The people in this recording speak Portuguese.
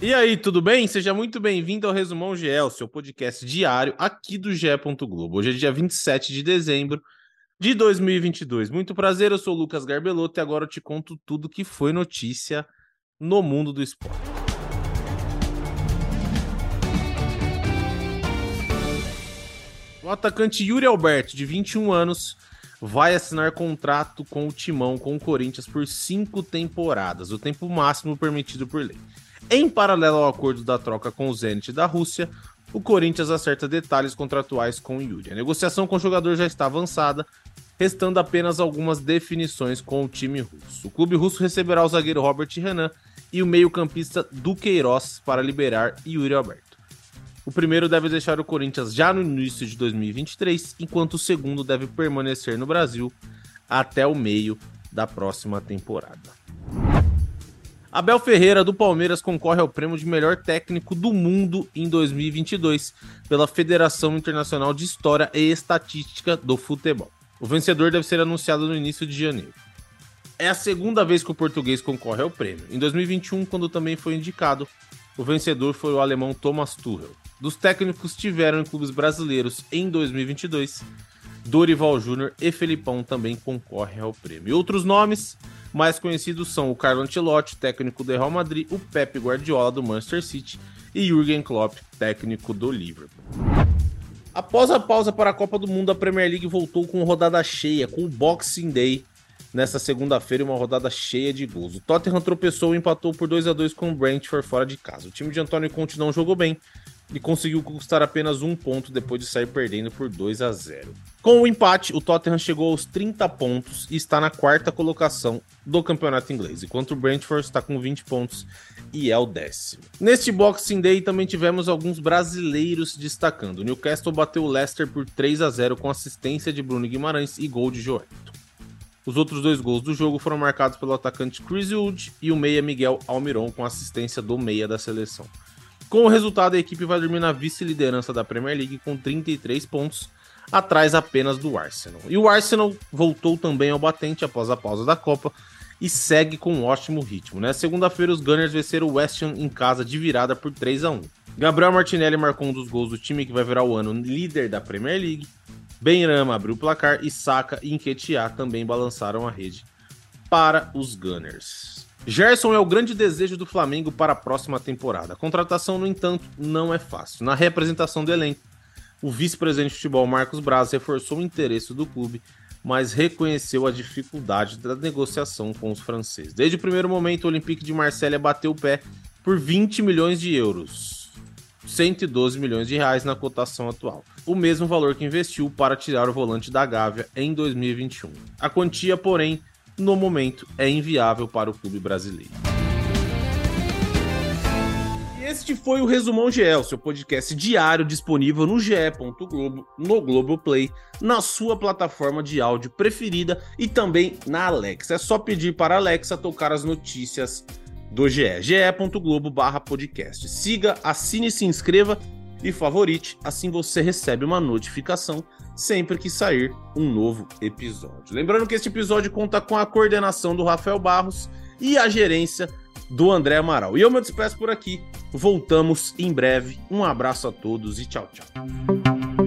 E aí, tudo bem? Seja muito bem-vindo ao Resumão GE, seu podcast diário aqui do GE. Globo. Hoje é dia 27 de dezembro de 2022. Muito prazer, eu sou o Lucas Garbelotto e agora eu te conto tudo que foi notícia no mundo do esporte. O atacante Yuri Alberto, de 21 anos, vai assinar contrato com o Timão, com o Corinthians, por cinco temporadas, o tempo máximo permitido por lei. Em paralelo ao acordo da troca com o Zenit da Rússia, o Corinthians acerta detalhes contratuais com o Yuri. A negociação com o jogador já está avançada, restando apenas algumas definições com o time russo. O clube russo receberá o zagueiro Robert Renan e o meio-campista Duqueiroz para liberar Yuri Alberto. O primeiro deve deixar o Corinthians já no início de 2023, enquanto o segundo deve permanecer no Brasil até o meio da próxima temporada. Abel Ferreira do Palmeiras concorre ao prêmio de melhor técnico do mundo em 2022 pela Federação Internacional de História e Estatística do Futebol. O vencedor deve ser anunciado no início de janeiro. É a segunda vez que o português concorre ao prêmio. Em 2021, quando também foi indicado, o vencedor foi o alemão Thomas Tuchel. Dos técnicos tiveram em clubes brasileiros em 2022, Dorival Júnior e Felipão também concorrem ao prêmio. Outros nomes mais conhecidos são o Carlo Ancelotti, técnico do Real Madrid, o Pep Guardiola do Manchester City e Jürgen Klopp, técnico do Liverpool. Após a pausa para a Copa do Mundo, a Premier League voltou com rodada cheia, com o Boxing Day nesta segunda-feira, uma rodada cheia de gols. O Tottenham tropeçou e empatou por 2 a 2 com o Brentford fora de casa. O time de Antônio Conte não jogou bem, e conseguiu conquistar apenas um ponto depois de sair perdendo por 2 a 0. Com o empate, o Tottenham chegou aos 30 pontos e está na quarta colocação do campeonato inglês, enquanto o Brentford está com 20 pontos e é o décimo. Neste Boxing Day também tivemos alguns brasileiros destacando. O Newcastle bateu o Leicester por 3 a 0 com assistência de Bruno Guimarães e gol de Joelito. Os outros dois gols do jogo foram marcados pelo atacante Chris Wood e o meia Miguel Almiron com assistência do meia da seleção. Com o resultado, a equipe vai dormir na vice-liderança da Premier League com 33 pontos, atrás apenas do Arsenal. E o Arsenal voltou também ao batente após a pausa da Copa e segue com um ótimo ritmo. Né? Segunda-feira, os Gunners venceram o West Ham em casa de virada por 3 a 1 Gabriel Martinelli marcou um dos gols do time que vai virar o ano líder da Premier League. Benrama abriu o placar e Saka e Nketiah também balançaram a rede para os Gunners. Gerson é o grande desejo do Flamengo para a próxima temporada. A contratação, no entanto, não é fácil. Na representação do elenco, o vice-presidente de futebol Marcos Braz reforçou o interesse do clube, mas reconheceu a dificuldade da negociação com os franceses. Desde o primeiro momento, o Olympique de Marselha bateu o pé por 20 milhões de euros, 112 milhões de reais na cotação atual, o mesmo valor que investiu para tirar o volante da Gávea em 2021. A quantia, porém, no momento é inviável para o clube brasileiro. E este foi o Resumão GE, seu podcast diário disponível no ge.globo, no Globoplay, na sua plataforma de áudio preferida e também na Alexa. É só pedir para a Alexa tocar as notícias do GE, ge.globo podcast. Siga, assine, se inscreva e favorite, assim você recebe uma notificação sempre que sair um novo episódio. Lembrando que este episódio conta com a coordenação do Rafael Barros e a gerência do André Amaral. E eu me despeço por aqui. Voltamos em breve. Um abraço a todos e tchau, tchau.